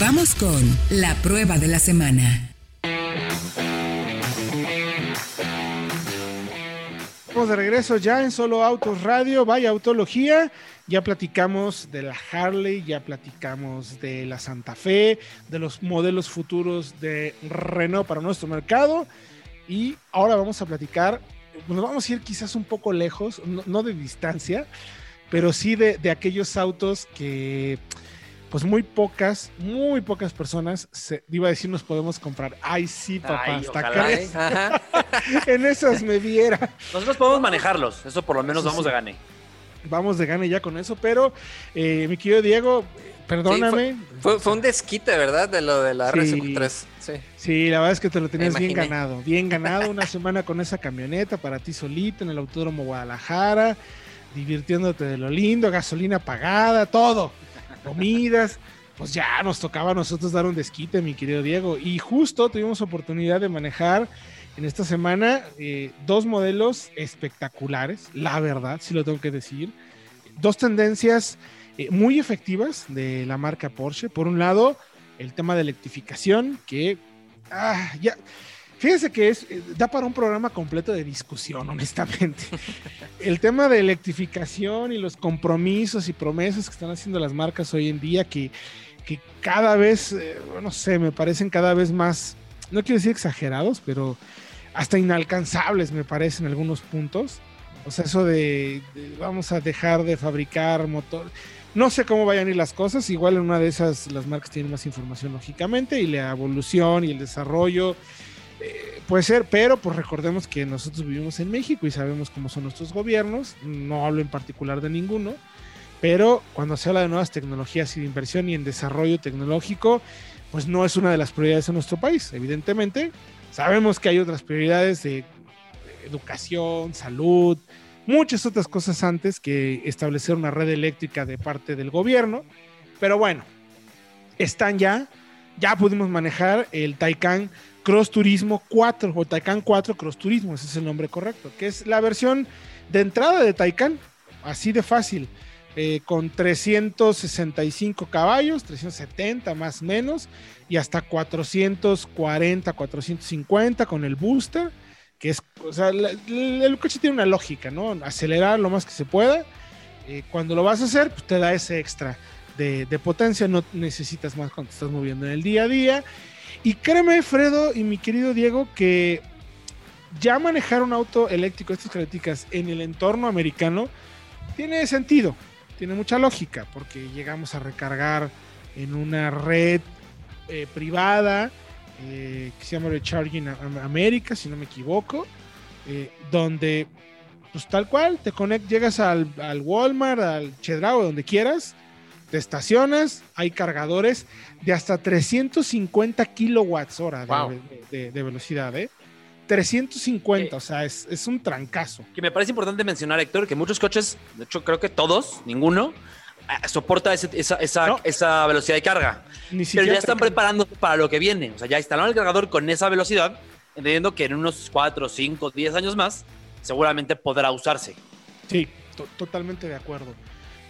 Vamos con la prueba de la semana. Estamos de regreso ya en Solo Autos Radio, vaya autología. Ya platicamos de la Harley, ya platicamos de la Santa Fe, de los modelos futuros de Renault para nuestro mercado. Y ahora vamos a platicar, nos vamos a ir quizás un poco lejos, no, de distancia, pero sí de, aquellos autos que pues muy pocas, muy pocas personas, se, iba a decir, nos podemos comprar. Ay, sí, papá, hasta acá. ¿eh? en esas me viera. Nosotros podemos manejarlos, eso por lo menos vamos de gane. Vamos de gane ya con eso, pero eh, mi querido Diego, perdóname. fue, un desquite, ¿verdad? De lo de la sí, 3 Sí. sí, la verdad es que te lo tenías bien ganado. Bien ganado una semana con esa camioneta para ti solito en el Autódromo Guadalajara, divirtiéndote de lo lindo, gasolina pagada, todo comidas, pues ya nos tocaba a nosotros dar un desquite, mi querido Diego. Y justo tuvimos oportunidad de manejar en esta semana eh, dos modelos espectaculares, la verdad, si lo tengo que decir. Dos tendencias eh, muy efectivas de la marca Porsche. Por un lado, el tema de electrificación, que ah, ya Fíjense que es, eh, da para un programa completo de discusión, honestamente. El tema de electrificación y los compromisos y promesas que están haciendo las marcas hoy en día, que, que cada vez, eh, no sé, me parecen cada vez más, no quiero decir exagerados, pero hasta inalcanzables me parecen algunos puntos. O sea, eso de, de vamos a dejar de fabricar motor. No sé cómo vayan a ir las cosas. Igual en una de esas las marcas tienen más información, lógicamente, y la evolución y el desarrollo eh, puede ser, pero pues recordemos que nosotros vivimos en México y sabemos cómo son nuestros gobiernos, no hablo en particular de ninguno, pero cuando se habla de nuevas tecnologías y de inversión y en desarrollo tecnológico, pues no es una de las prioridades de nuestro país, evidentemente. Sabemos que hay otras prioridades de educación, salud, muchas otras cosas antes que establecer una red eléctrica de parte del gobierno, pero bueno, están ya, ya pudimos manejar el Taycan Cross Turismo 4 o Taycan 4 Cross Turismo, ese es el nombre correcto, que es la versión de entrada de Taycan, así de fácil, eh, con 365 caballos, 370 más o menos, y hasta 440, 450 con el booster, que es, o sea, el, coche tiene una lógica, ¿no? Acelerar lo más que se pueda. Eh, cuando lo vas a hacer, pues te da ese extra de, potencia, no necesitas más cuando estás moviendo en el día a día y créeme, Fredo y mi querido Diego, que ya manejar un auto eléctrico estas características en el entorno americano tiene sentido, tiene mucha lógica, porque llegamos a recargar en una red eh, privada eh, que se llama Recharging America, si no me equivoco, eh, donde pues tal cual te conectas, llegas al, al Walmart, al Chedraui, donde quieras, te estacionas, hay cargadores de hasta 350 kilowatts hora de, velocidad, ¿eh? 350, o sea, es, un trancazo. Que me parece importante mencionar, Héctor, que muchos coches, de hecho creo que todos, ninguno, eh, soporta esa, esa, velocidad de carga. Pero ya están preparando para lo que viene. O sea, ya instalaron el cargador con esa velocidad, entendiendo que en unos 4, 5, 10 años más, seguramente podrá usarse. Sí, totalmente de acuerdo.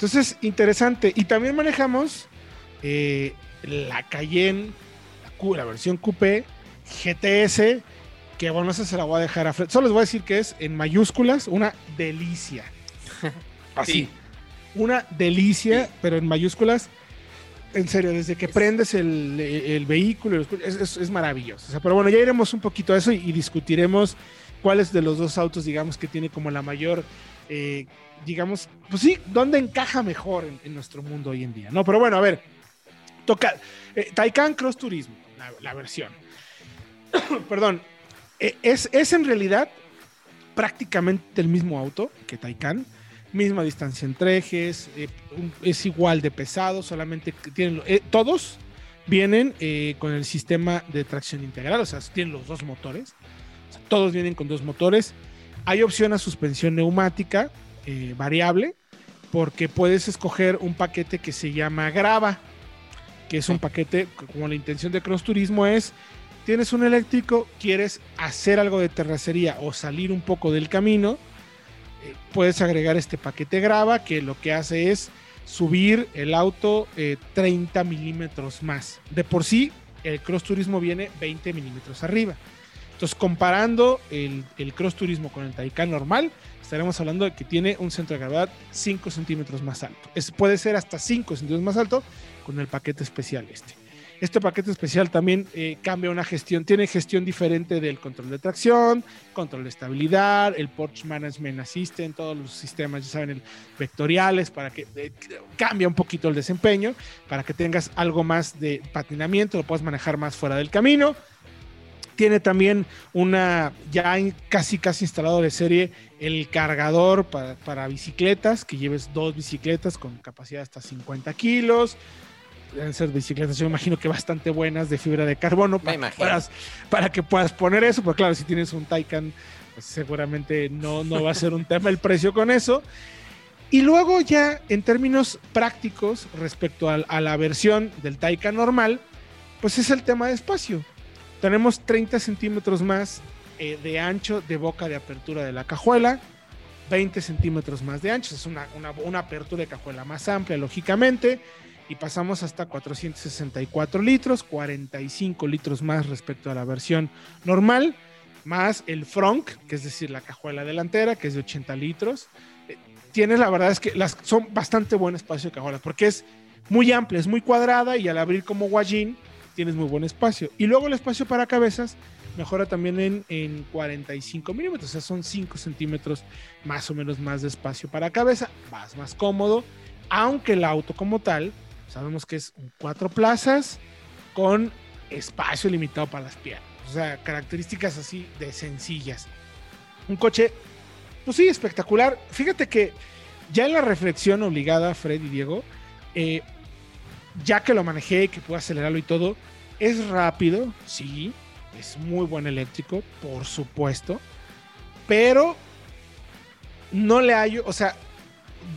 Entonces, interesante. Y también manejamos eh, la Cayenne, la, versión Coupé, GTS, que bueno, esa se la voy a dejar a Fred. Solo les voy a decir que es en mayúsculas una delicia. Así. Una delicia, pero en mayúsculas. En serio, desde que prendes el, vehículo, es, maravilloso. pero bueno, ya iremos un poquito a eso y, discutiremos cuáles de los dos autos, digamos, que tiene como la mayor eh, digamos, pues sí, ¿dónde encaja mejor en, nuestro mundo hoy en día? No, pero bueno, a ver, toca, eh, Taycan Cross Turismo, la, versión. Perdón, eh, es, es en realidad prácticamente el mismo auto que Taycan, misma distancia entre ejes, eh, es igual de pesado, solamente tienen, todos vienen con el sistema de tracción integral, o sea, tienen los dos motores, todos vienen con dos motores, hay opción a suspensión neumática, eh, variable porque puedes escoger un paquete que se llama Grava, que es un paquete como la intención de Cross Turismo es, tienes un eléctrico, quieres hacer algo de terracería o salir un poco del camino, eh, puedes agregar este paquete Grava que lo que hace es subir el auto 30 eh, milímetros más. De por sí, el Cross Turismo viene 20 milímetros arriba. Entonces, comparando el, el, Cross Turismo con el Taycan normal, estaremos hablando de que tiene un centro de gravedad 5 centímetros más alto. Es, puede ser hasta 5 centímetros más alto con el paquete especial este. Este paquete especial también eh, cambia una gestión, tiene gestión diferente del control de tracción, control de estabilidad, el Porsche Management Assistant, todos los sistemas, ya saben, el vectoriales, para que eh, cambia un poquito el desempeño, para que tengas algo más de patinamiento, lo puedas manejar más fuera del camino. Tiene también una, ya casi casi instalado de serie, el cargador para, para bicicletas, que lleves dos bicicletas con capacidad hasta 50 kilos deben ser bicicletas, yo me imagino que bastante buenas de fibra de carbono para, para, que puedas poner eso, pero claro, si tienes un Taycan, pues seguramente no, no va a ser un tema el precio con eso. Y luego ya en términos prácticos respecto a, la versión del Taycan normal, pues es el tema de espacio. Tenemos 30 centímetros más eh, de ancho de boca de apertura de la cajuela, 20 centímetros más de ancho, es una, una, apertura de cajuela más amplia, lógicamente y pasamos hasta 464 litros, 45 litros más respecto a la versión normal, más el front, que es decir, la cajuela delantera, que es de 80 litros. Eh, tienes, la verdad es que las, son bastante buen espacio de cajuelas, porque es muy amplia, es muy cuadrada y al abrir como guayín tienes muy buen espacio. Y luego el espacio para cabezas mejora también en, en 45 milímetros, o sea, son 5 centímetros más o menos más de espacio para cabeza, vas más cómodo, aunque el auto como tal Sabemos que es cuatro plazas con espacio limitado para las piernas. O sea, características así de sencillas. Un coche, pues sí, espectacular. Fíjate que ya en la reflexión obligada, Fred y Diego, eh, ya que lo manejé, que puedo acelerarlo y todo, es rápido, sí, es muy buen eléctrico, por supuesto, pero no le hallo, o sea,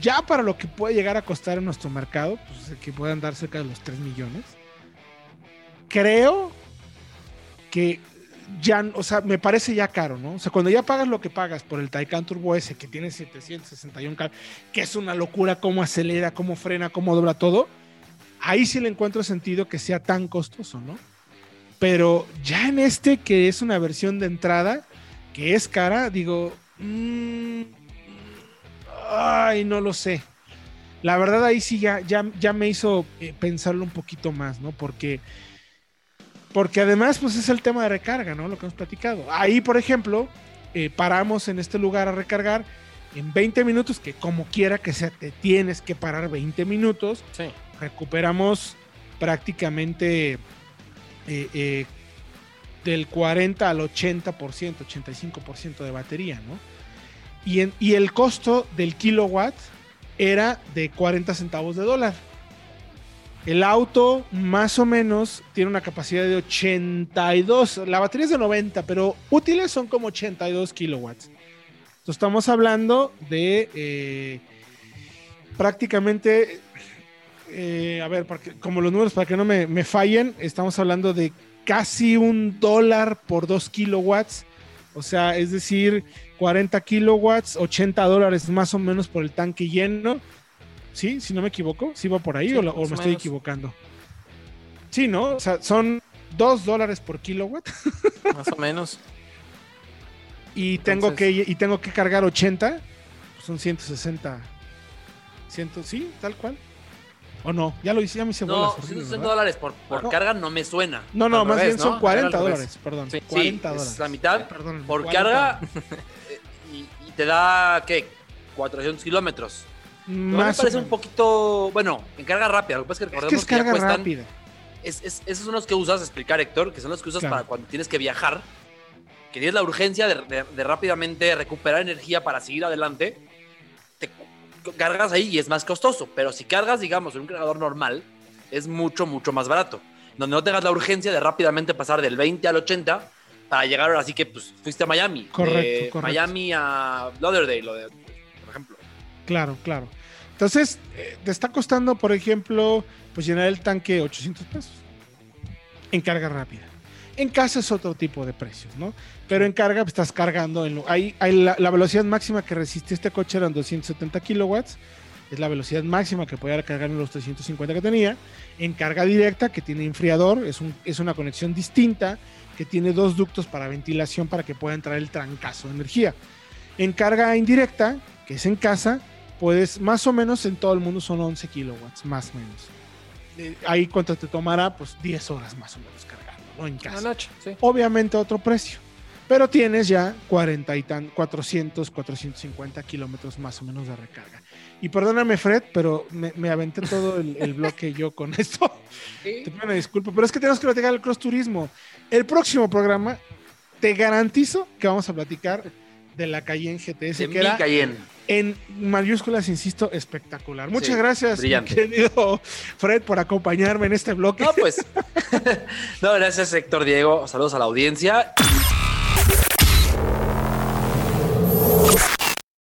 ya para lo que puede llegar a costar en nuestro mercado, pues que puedan dar cerca de los 3 millones, creo que ya, o sea, me parece ya caro, ¿no? O sea, cuando ya pagas lo que pagas por el Taycan Turbo S que tiene 761 caballos, que es una locura cómo acelera, cómo frena, cómo dobla todo, ahí sí le encuentro sentido que sea tan costoso, ¿no? Pero ya en este que es una versión de entrada, que es cara, digo, mmm, ay, no lo sé. La verdad ahí sí ya, ya, ya me hizo eh, pensarlo un poquito más, ¿no? Porque, porque además pues es el tema de recarga, ¿no? Lo que hemos platicado. Ahí, por ejemplo, eh, paramos en este lugar a recargar en 20 minutos, que como quiera que sea, te tienes que parar 20 minutos. Sí. Recuperamos prácticamente eh, del 40 al 80%, 85% de batería, ¿no? Y, el costo del kilowatt era de 40 centavos de dólar. El auto más o menos tiene una capacidad de 82, la batería es de 90, pero útiles son como 82 kilowatts. Entonces estamos hablando de eh, prácticamente, eh, a ver, como los números para que no me, me fallen, estamos hablando de casi un dólar por 2 kilowatts. O sea, es decir, 40 kilowatts, 80 dólares más o menos por el tanque lleno. ¿Sí? Si no me equivoco, ¿sí va por ahí o, me estoy equivocando? Sí, ¿no? O sea, son 2 dólares por kilowatt. Más o menos. y, tengo que, y tengo que cargar 80, pues son 160. ¿Sí? Tal cual. ¿O no? Ya lo hice, ya me hice No, 160 dólares por, por carga no me suena. No, no, más bien son 40 dólares, perdón. Sí, 40 dólares. Es la mitad. por carga te da, ¿qué? 400 kilómetros. Más me parece un poquito, bueno, en carga rápida. Lo que pasa es que recordemos que, es carga rápida. esos son los que usas, explicar Héctor, que son los que usas para cuando tienes que viajar, que tienes la urgencia de, rápidamente recuperar energía para seguir adelante. Cargas ahí y es más costoso, pero si cargas, digamos, en un cargador normal, es mucho, mucho más barato. Donde no tengas la urgencia de rápidamente pasar del 20 al 80 para llegar ahora sí que pues fuiste a Miami. Correcto, Miami a Lauderdale, por ejemplo. Claro, claro. Entonces, eh, te está costando, por ejemplo, pues llenar el tanque 800 pesos en carga rápida. En casa es otro tipo de precios, ¿no? Pero en carga pues, estás cargando. En hay, la, velocidad máxima que resiste este coche eran 270 kilowatts. es la velocidad máxima que podía cargar en los 350 que tenía. En carga directa, que tiene enfriador, es, un, es una conexión distinta, que tiene dos ductos para ventilación para que pueda entrar el trancazo de energía. En carga indirecta, que es en casa, puedes más o menos en todo el mundo son 11 kilowatts, más o menos. Eh, ahí cuánto te tomará, pues 10 horas más o menos cargando, casa. Noche, sí. Obviamente otro precio. Pero tienes ya 40 y tan, 400, 450 kilómetros más o menos de recarga. Y perdóname, Fred, pero me, aventé todo el, bloque yo con esto. Te pido una disculpa, pero es que tenemos que platicar el cross turismo. El próximo programa, te garantizo que vamos a platicar de la Cayenne GTS. De que era Cayenne. En mayúsculas, insisto, espectacular. Muchas gracias, querido Fred, por acompañarme en este bloque. No, pues. no, gracias, Héctor Diego. Saludos a la audiencia.